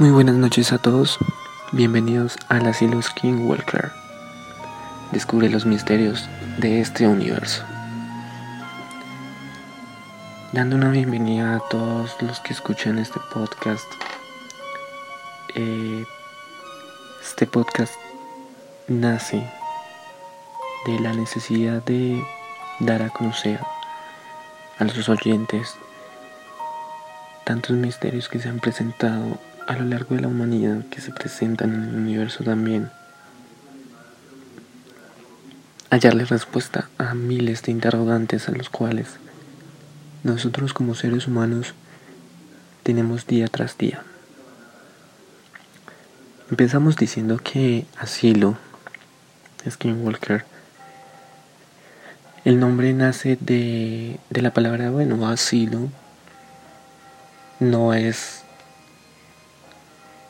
Muy buenas noches a todos, bienvenidos al asilo Skinwalker. Descubre los misterios de este universo. Dando una bienvenida a todos los que escuchan este podcast. Eh, este podcast nace de la necesidad de dar a conocer a los oyentes tantos misterios que se han presentado a lo largo de la humanidad que se presentan en el universo también. Hallarle respuesta a miles de interrogantes a los cuales nosotros como seres humanos tenemos día tras día. Empezamos diciendo que asilo, Skinwalker, el nombre nace de, de la palabra, bueno, asilo, no es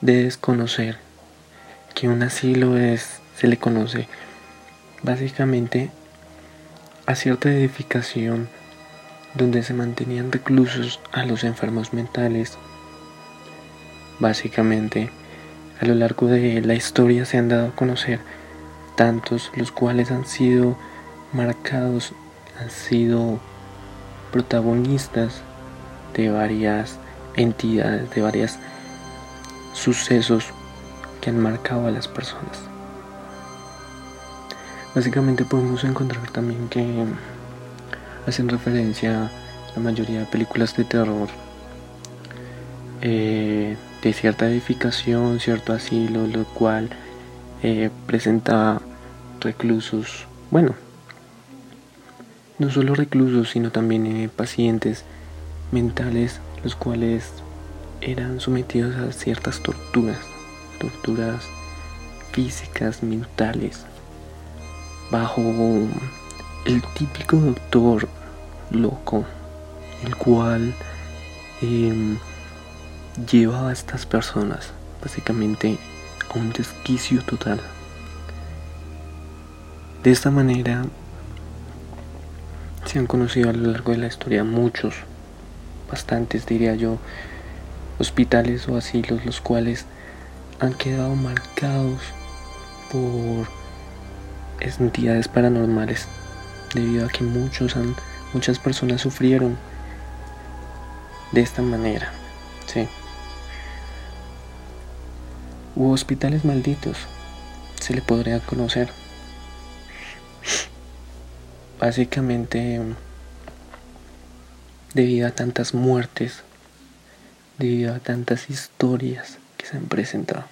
de desconocer que un asilo es, se le conoce básicamente a cierta edificación donde se mantenían reclusos a los enfermos mentales. Básicamente, a lo largo de la historia se han dado a conocer tantos los cuales han sido marcados, han sido protagonistas de varias entidades, de varias sucesos que han marcado a las personas. Básicamente podemos encontrar también que hacen referencia a la mayoría de películas de terror eh, de cierta edificación, cierto asilo, lo cual eh, presenta reclusos, bueno, no solo reclusos, sino también eh, pacientes mentales, los cuales eran sometidos a ciertas torturas, torturas físicas, mentales, bajo el típico doctor loco, el cual em, lleva a estas personas básicamente a un desquicio total. De esta manera se han conocido a lo largo de la historia muchos, bastantes diría yo, hospitales o asilos los cuales han quedado marcados por entidades paranormales debido a que muchos han, muchas personas sufrieron de esta manera. Sí. Hospitales malditos, se le podría conocer. Básicamente debido a tantas muertes debido a tantas historias que se han presentado.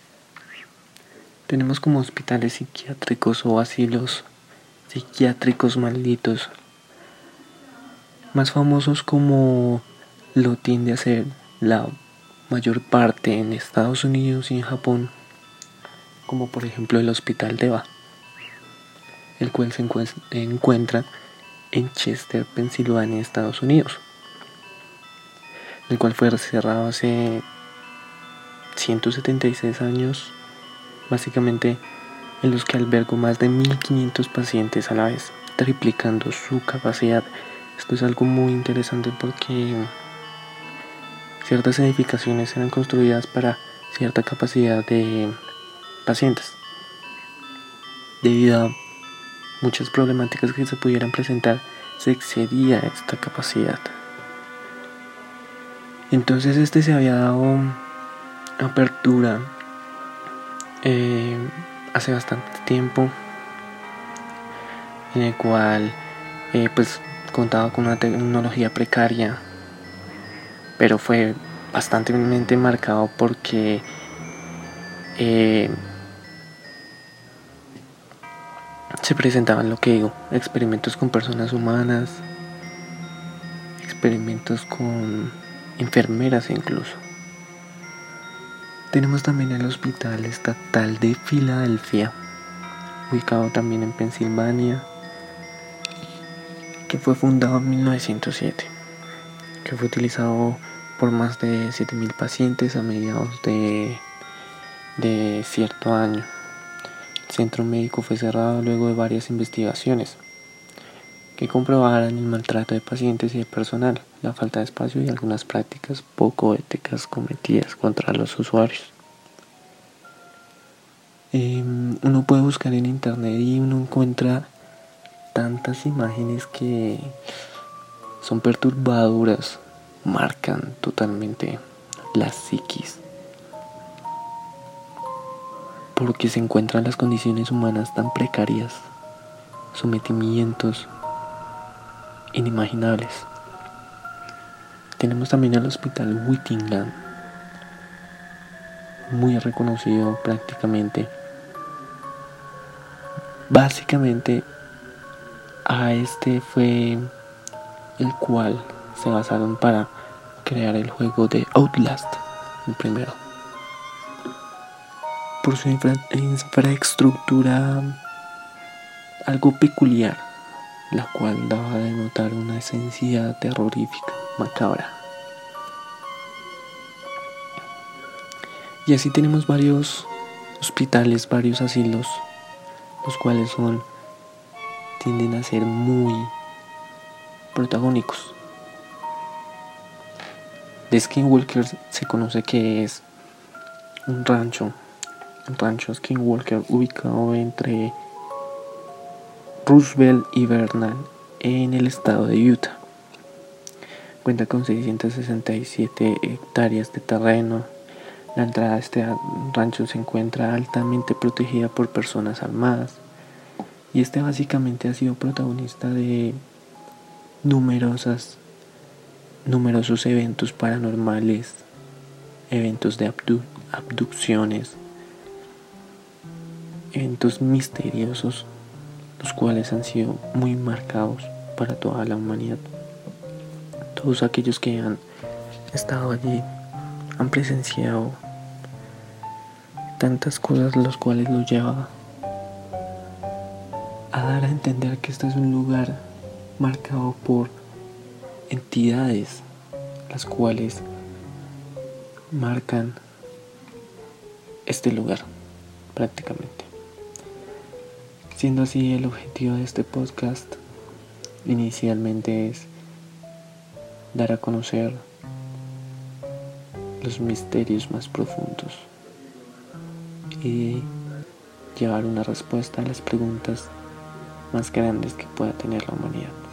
Tenemos como hospitales psiquiátricos o asilos psiquiátricos malditos, más famosos como lo tiende a ser la mayor parte en Estados Unidos y en Japón, como por ejemplo el Hospital de Eva, el cual se encuentra en Chester, Pensilvania, Estados Unidos el cual fue cerrado hace 176 años, básicamente en los que albergó más de 1500 pacientes a la vez, triplicando su capacidad. Esto es algo muy interesante porque ciertas edificaciones eran construidas para cierta capacidad de pacientes. Debido a muchas problemáticas que se pudieran presentar, se excedía esta capacidad. Entonces este se había dado apertura eh, hace bastante tiempo en el cual eh, pues contaba con una tecnología precaria pero fue bastante marcado porque eh, se presentaban lo que digo experimentos con personas humanas experimentos con enfermeras incluso. Tenemos también el Hospital Estatal de Filadelfia, ubicado también en Pensilvania, que fue fundado en 1907, que fue utilizado por más de 7.000 pacientes a mediados de, de cierto año. El centro médico fue cerrado luego de varias investigaciones que comprobaran el maltrato de pacientes y de personal, la falta de espacio y algunas prácticas poco éticas cometidas contra los usuarios. Em, uno puede buscar en internet y uno encuentra tantas imágenes que son perturbadoras, marcan totalmente la psiquis. Porque se encuentran las condiciones humanas tan precarias, sometimientos inimaginables. Tenemos también el hospital Whittingham, muy reconocido prácticamente. Básicamente a este fue el cual se basaron para crear el juego de Outlast, el primero. Por su infraestructura algo peculiar, la cual daba a denotar una esencia terrorífica, macabra. Y así tenemos varios hospitales, varios asilos, los cuales son tienden a ser muy protagónicos. De Skinwalker se conoce que es un rancho, un rancho Skinwalker ubicado entre Roosevelt y Bernal en el estado de Utah. Cuenta con 667 hectáreas de terreno, la entrada a este rancho se encuentra altamente protegida por personas armadas y este básicamente ha sido protagonista de numerosas numerosos eventos paranormales, eventos de abducciones, eventos misteriosos, los cuales han sido muy marcados para toda la humanidad. Todos aquellos que han estado allí han presenciado tantas cosas los cuales lo lleva a dar a entender que este es un lugar marcado por entidades las cuales marcan este lugar prácticamente. Siendo así el objetivo de este podcast inicialmente es dar a conocer los misterios más profundos y llevar una respuesta a las preguntas más grandes que pueda tener la humanidad.